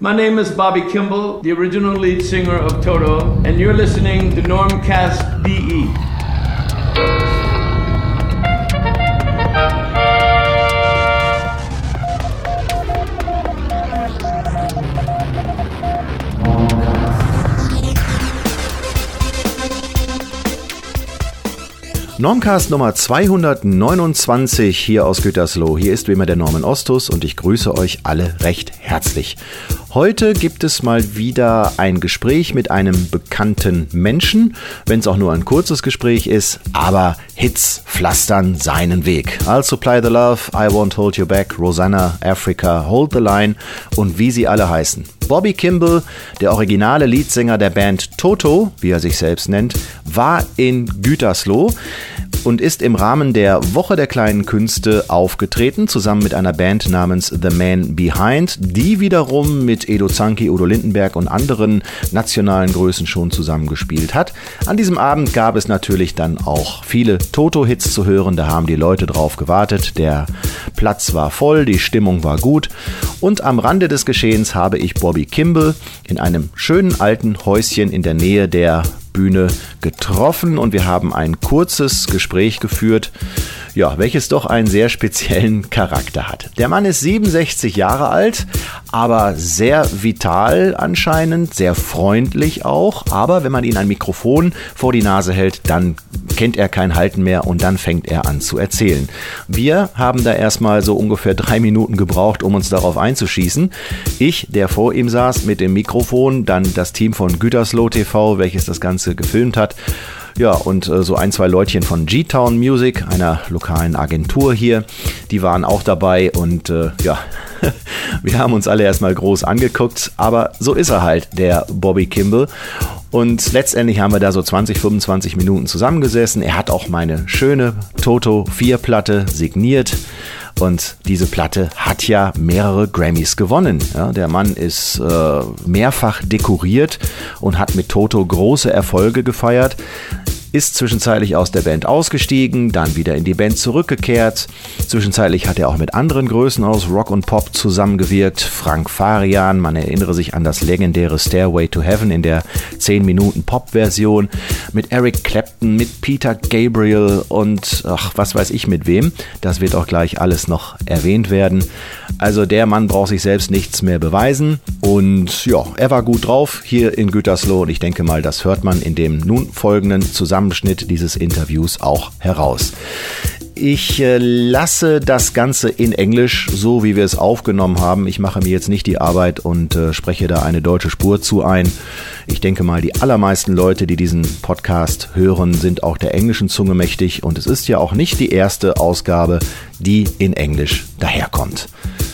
My name is Bobby Kimball, the original lead singer of Toto, and you're listening to Normcast DE. Normcast Nummer 229 hier aus Gütersloh. Hier ist wie immer der Norman Ostus und ich grüße euch alle recht herzlich. Heute gibt es mal wieder ein Gespräch mit einem bekannten Menschen, wenn es auch nur ein kurzes Gespräch ist, aber Hits pflastern seinen Weg. I'll Supply the Love, I Won't Hold You Back, Rosanna, Africa, Hold the Line und wie sie alle heißen. Bobby Kimball, der originale Leadsänger der Band Toto, wie er sich selbst nennt, war in Gütersloh und ist im Rahmen der Woche der kleinen Künste aufgetreten, zusammen mit einer Band namens The Man Behind, die wiederum mit Edo Zanki, Udo Lindenberg und anderen nationalen Größen schon zusammengespielt hat. An diesem Abend gab es natürlich dann auch viele Toto-Hits zu hören, da haben die Leute drauf gewartet, der Platz war voll, die Stimmung war gut. Und am Rande des Geschehens habe ich Bobby Kimball in einem schönen alten Häuschen in der Nähe der Bühne getroffen und wir haben ein kurzes Gespräch geführt, ja, welches doch einen sehr speziellen Charakter hat. Der Mann ist 67 Jahre alt, aber sehr vital anscheinend, sehr freundlich auch, aber wenn man ihn ein Mikrofon vor die Nase hält, dann kennt er kein Halten mehr und dann fängt er an zu erzählen. Wir haben da erstmal so ungefähr drei Minuten gebraucht, um uns darauf einzuschießen. Ich, der vor ihm saß mit dem Mikrofon, dann das Team von Gütersloh TV, welches das Ganze gefilmt hat. Ja, und äh, so ein, zwei Leutchen von G-Town Music, einer lokalen Agentur hier, die waren auch dabei und äh, ja, wir haben uns alle erstmal groß angeguckt, aber so ist er halt, der Bobby Kimball. Und letztendlich haben wir da so 20, 25 Minuten zusammengesessen. Er hat auch meine schöne Toto 4 Platte signiert. Und diese Platte hat ja mehrere Grammys gewonnen. Ja, der Mann ist äh, mehrfach dekoriert und hat mit Toto große Erfolge gefeiert ist zwischenzeitlich aus der Band ausgestiegen, dann wieder in die Band zurückgekehrt. Zwischenzeitlich hat er auch mit anderen Größen aus Rock und Pop zusammengewirkt. Frank Farian, man erinnere sich an das legendäre Stairway to Heaven in der 10 Minuten Pop-Version. Mit Eric Clapton, mit Peter Gabriel und ach, was weiß ich mit wem. Das wird auch gleich alles noch erwähnt werden. Also der Mann braucht sich selbst nichts mehr beweisen. Und ja, er war gut drauf hier in Gütersloh und ich denke mal, das hört man in dem nun folgenden Zusammenschnitt dieses Interviews auch heraus. Ich äh, lasse das Ganze in Englisch, so wie wir es aufgenommen haben. Ich mache mir jetzt nicht die Arbeit und äh, spreche da eine deutsche Spur zu ein. Ich denke mal, die allermeisten Leute, die diesen Podcast hören, sind auch der englischen Zunge mächtig und es ist ja auch nicht die erste Ausgabe, die in Englisch daherkommt.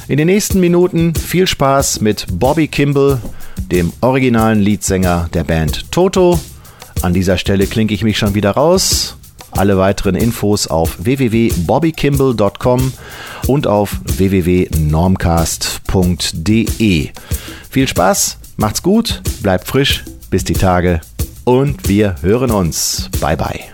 In den nächsten Minuten viel Spaß mit Bobby Kimball, dem originalen Leadsänger der Band Toto. An dieser Stelle klinke ich mich schon wieder raus. Alle weiteren Infos auf www.bobbykimball.com und auf www.normcast.de. Viel Spaß, macht's gut, bleibt frisch, bis die Tage und wir hören uns. Bye bye.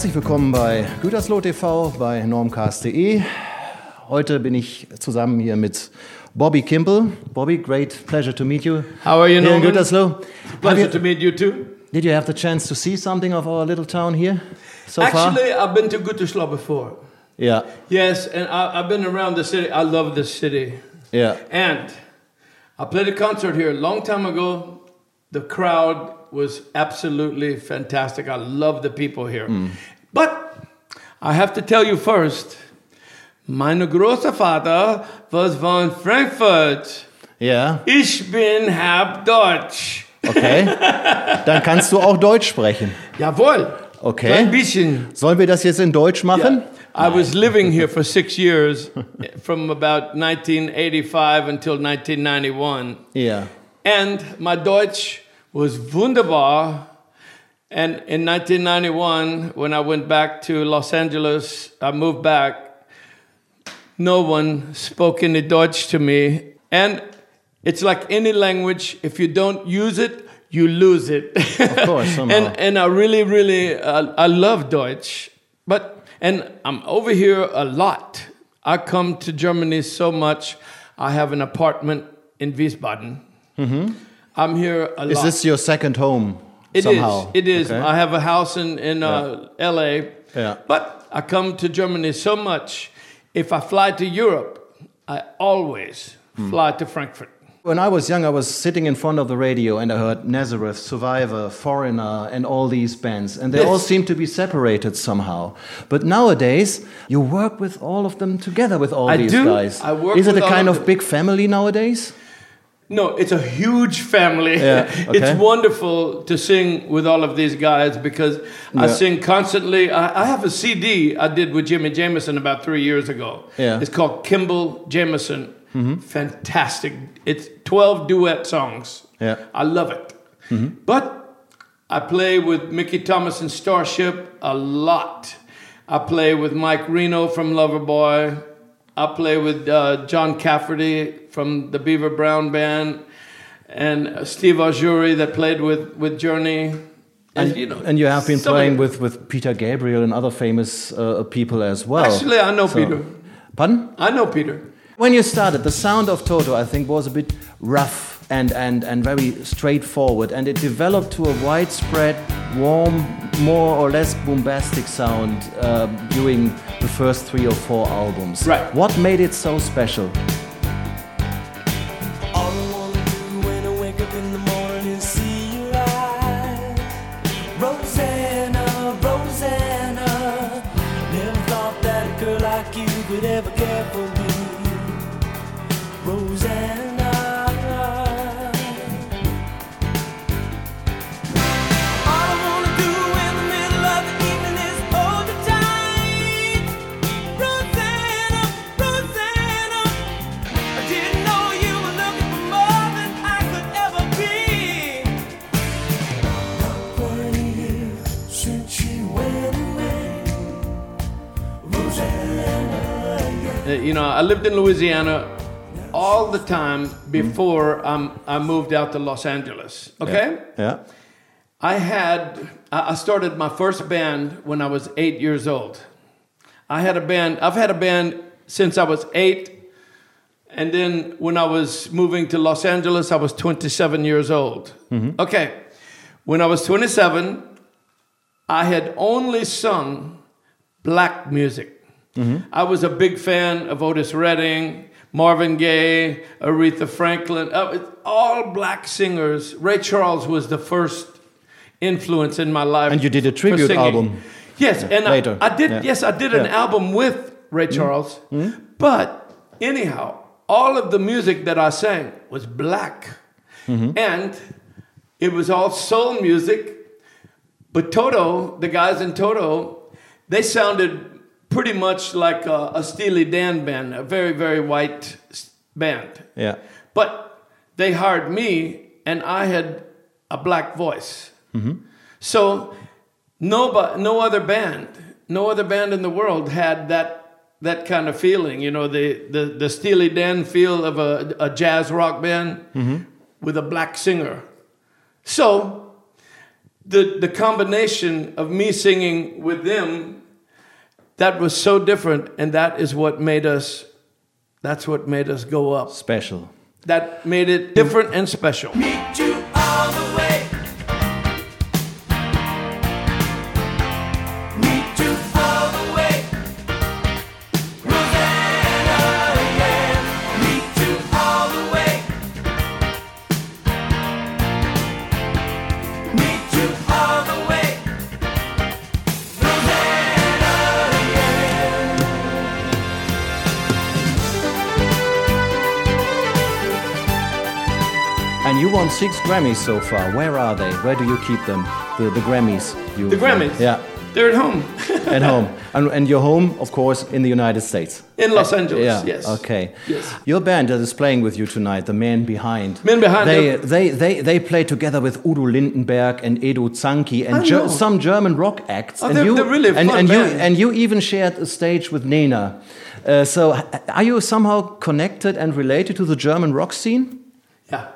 Herzlich willkommen bei Gütersloh TV, bei normcast.de. Heute bin ich zusammen hier mit Bobby Kimball. Bobby, great pleasure to meet you. How are you, Here in Norman? Gütersloh. Pleasure you- to meet you too. did you have the chance to see something of our little town here so far? Actually, I've been to Gütersloh before. Yeah, Yes, and I, I've been around the city. I love this city. yeah. And I played a concert here a long time ago. The crowd was absolutely fantastic. I love the people here. But I have to tell you first, meine große Vater was von Frankfurt. Ja, Ich bin halb Deutsch. okay. Dann kannst du auch Deutsch sprechen. Jawohl. Okay. Ein bisschen. Sollen wir das jetzt in Deutsch machen? I was living here for six years, from about 1985 until 1991. Yeah. And my Deutsch was wunderbar. And in 1991, when I went back to Los Angeles, I moved back. No one spoke any Deutsch to me. And it's like any language, if you don't use it, you lose it. Of course, somehow. and, and I really, really, uh, I love Deutsch. But, and I'm over here a lot. I come to Germany so much. I have an apartment in Wiesbaden. I'm here a Mm-hmm. Is this your second home It is. somehow? It is. Okay. I have a house in in uh, L.A. Yeah. But I come to Germany so much. If I fly to Europe, I always Hmm. fly to Frankfurt. When I was young, I was sitting in front of the radio and I heard Nazareth, Survivor, Foreigner, and all these bands, and they Yes. all seem to be separated somehow. But nowadays, you work with all of them together with all I these do. guys. I work Is it with a kind of of big family nowadays? No, it's a huge family. Yeah, okay. It's wonderful to sing with all of these guys because I sing constantly. I, I have a CD I did with Jimi Jamison about three years ago. Yeah. It's called Kimball Jamison. Mm-hmm. Fantastic. It's 12 duet songs. Yeah. I love it. Mm-hmm. But I play with Mickey Thomas and Starship a lot. I play with Mike Reno from Loverboy. I play with uh, John Cafferty from the Beaver Brown Band, and uh, Steve Augeri that played with with Journey. And, you know, And you have been playing with, with Peter Gabriel and other famous uh, people as well. Actually, I know Peter. Pardon? I know Peter. When you started, the sound of Toto, I think, was a bit rough and, and, and very straightforward, and it developed to a widespread, warm, more or less bombastic sound uh, during the first three or four albums. Right. What made it so special? You know, I lived in Louisiana all the time before um, I moved out to Los Angeles. Okay. Yeah. I had I I started my first band when I was eight years old. I had a band. I've had a band since I was eight, and then when I was moving to Los Angeles, I was 27 years old. Okay, when I was 27, I had only sung black music. I was a big fan of Otis Redding, Marvin Gaye, Aretha Franklin, uh, all black singers. Ray Charles was the first influence in my life. And you did a tribute album. Yes, and I- later. I, did. Yeah. Yes, I did an Yeah. Mm-hmm. album with Ray Charles. But anyhow, all of the music that I sang was black, Mm-hmm. and it was all soul music. But Toto, the guys in Toto, they sounded pretty much like a, a Steely Dan band, a very, very white band. Yeah. But they hired me, and I had a black voice. Mm-hmm. So no, no other band, no other band in the world had that that kind of feeling. You know, the the, the Steely Dan feel of a, a jazz rock band mm-hmm. with a black singer. So the the combination of me singing with them, that was so different, and that is what made us. That's what made us go up. Special. That made it different and special. You won six Grammys so far. Where are they? Where do you keep them? The, the Grammys. You The Grammys? Yeah. They're at home at home. And, and your home, of course, in the United States. in Los Angeles. Yeah. Yes. Okay. Yes. Your band that is playing with you tonight, the Men Behind. Men Behind, They they they they play together with Udo Lindenberg and Edo Zanki and I Ger- know. some German rock acts. Oh, and they're- you they're really and, and you and you even shared a stage with Nena. Uh, so are you somehow connected and related to the German rock scene? Yeah.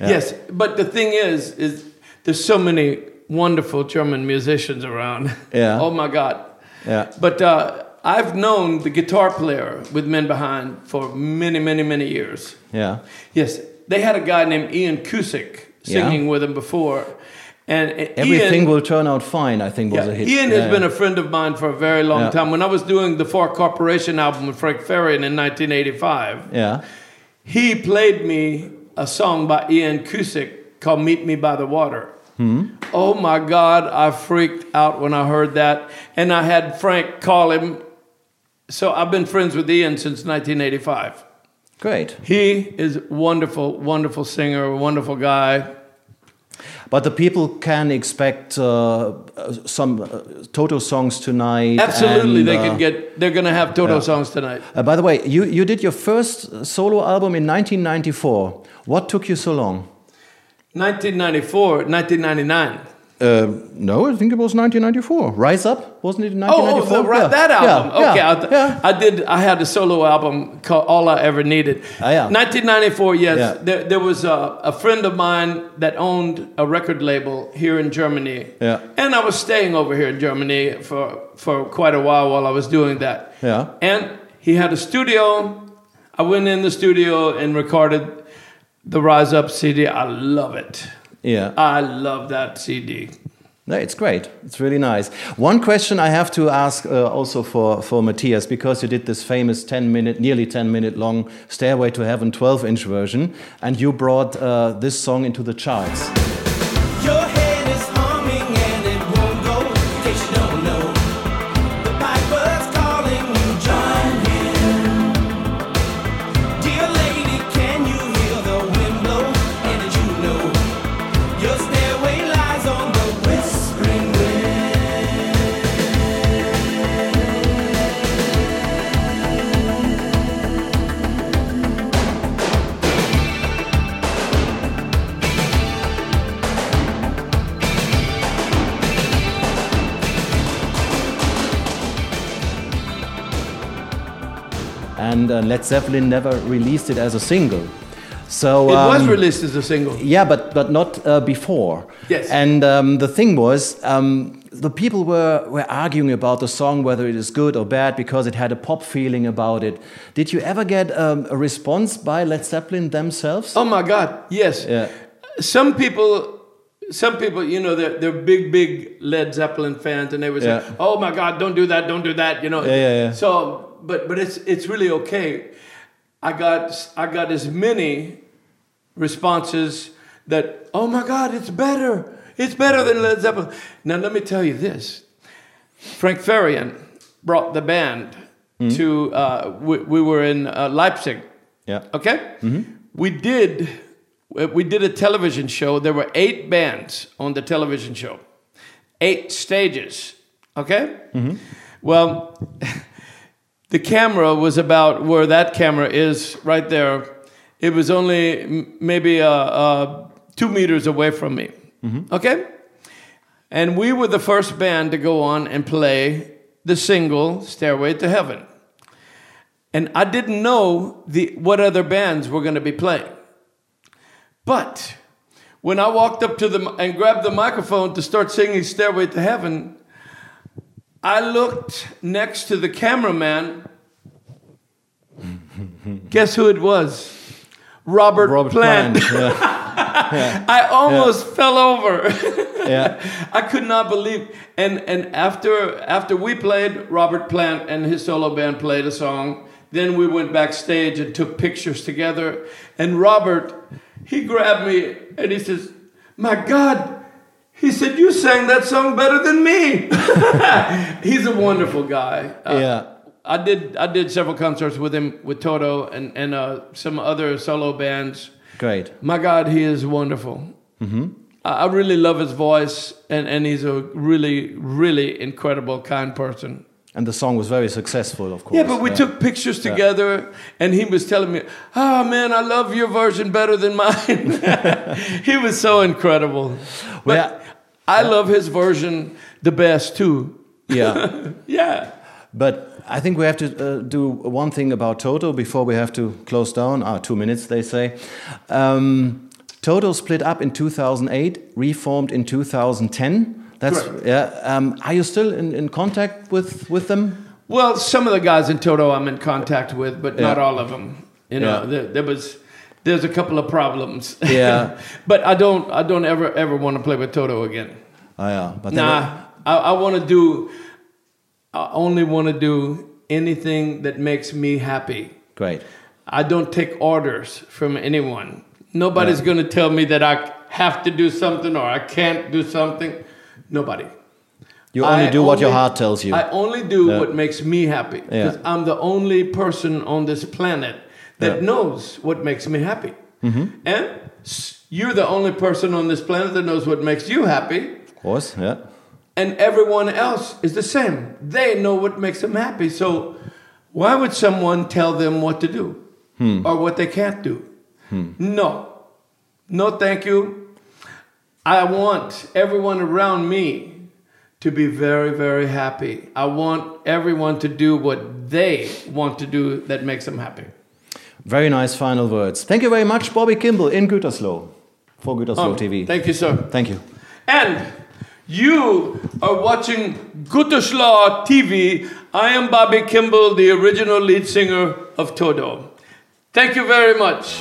Yes, but the thing is, is there's so many wonderful German musicians around. Yeah. oh my God. Yeah. But uh, I've known the guitar player with Men Behind for many, many, many years. Yeah. Yes, they had a guy named Ian Cussick singing Yeah. with them before, and Everything Ian, will turn out fine. I think was yeah, a hit. Ian Yeah, has been a friend of mine for a very long Yeah. time. When I was doing the Far Corporation album with Frank Farian in 1985, yeah. he played me a song by Ian Cussick called Meet Me by the Water. Oh my God, I freaked out when I heard that. And I had Frank call him. So I've been friends with Ian since 1985. Great. He is wonderful, wonderful singer, wonderful guy. But the people can expect uh, uh, some uh, Toto songs tonight. Absolutely, and, they uh, can get. They're going to have Toto yeah. songs tonight. Uh, by the way, you, you did your first uh, solo album in 1994. What took you so long? 1994, 1999. Uh, no, I think it was 1994. Rise Up, wasn't it in Oh, oh 1994? right, that album. yeah, okay, yeah, I, yeah. I did. I had a solo album called "All I Ever Needed." Ah, yeah. 1994. Yes, there, there was a, a friend of mine that owned a record label here in Germany. Yeah. and I was staying over here in Germany for for quite a while while I was doing that. Yeah. and he had a studio. I went in the studio and recorded the Rise Up CD. I love it. Yeah. I love that CD. No, it's great. It's really nice. One question I have to ask uh, also for, for Matthias, because you did this famous 10 minute, nearly 10 minute long Stairway to Heaven 12 inch version, and you brought uh, this song into the charts. And uh, Led Zeppelin never released it as a single. So It was um, released as a single. Yeah, but but not uh, before. Yes. And um, the thing was, um, the people were were arguing about the song whether it is good or bad because it had a pop feeling about it. Did you ever get um, a response by Led Zeppelin themselves? Oh my God! Yes. Yeah. Some people, some people, you know, they're, they're big, big Led Zeppelin fans, and they would say, Yeah. "Oh my God, don't do that, don't do that," you know. Yeah, yeah, yeah. So, but but it's it's really okay. I got I got as many responses that, "Oh my God, it's better, it's better than Led Zeppelin." Now let me tell you this: Frank Farian brought the band Hmm. to. Uh, we, we were in uh, Leipzig. Yeah. Okay. We did. We did a television show. There were eight bands on the television show, eight stages. Okay. Well, the camera was about where that camera is right there. It was only maybe uh, uh, two meters away from me. Okay. And we were the first band to go on and play the single "Stairway to Heaven." and I didn't know the what other bands were going to be playing. But when I walked up to them and grabbed the microphone to start singing "Stairway to Heaven," I looked next to the cameraman. Guess who it was? Robert, Robert Plant. Plant. Yeah. I almost fell over. yeah. I could not believe. And and after after we played, Robert Plant and his solo band played a song. Then we went backstage and took pictures together. And Robert, he grabbed me and he says, "My God." He said, "You sang that song better than me." He's a wonderful guy. Uh, Yeah. I did. I did several concerts with him, with Toto, and and uh, some other solo bands. Great. My God, he is wonderful. I I really love his voice, and, and he's a really, really incredible, kind person. And the song was very successful, of course. Yeah, but we took pictures together, and he was telling me, "Oh man, I love your version better than mine." he was so incredible. But Well, I love his version the best too. Yeah. Yeah. But I think we have to uh, do one thing about Toto before we have to close down. Ah, two minutes, they say. Um, Toto split up in 2008, reformed in 2010. That's Correct. yeah. Um, are you still in, in contact with with them? Well, some of the guys in Toto I'm in contact with, but not all of them. You know, Yeah. there, there was there's a couple of problems. Yeah. but I don't I don't ever ever want to play with Toto again. Oh yeah, but Nah, I, I want to do. I only want to do anything that makes me happy. great. I don't take orders from anyone. Nobody's going to tell me that I have to do something or I can't do something. Nobody. You only I do what your heart tells you. I only do Yeah. what makes me happy because Yeah. I'm the only person on this planet that Yeah. Knows what makes me happy. Mm-hmm. And you're the only person on this planet that knows what makes you happy. of course, yeah. And everyone else is the same. They know what makes them happy. So why would someone tell them what to do or what they can't do? Hmm. No. No, thank you. I want everyone around me to be very, very happy. I want everyone to do what they want to do that makes them happy. Very nice final words. Thank you very much, Bobby Kimball in Gütersloh for Gütersloh Oh, TV. Thank you, sir. Thank you. And you are watching Gutterschlaw TV. I am Bobby Kimball, the original lead singer of Toto. Thank you very much.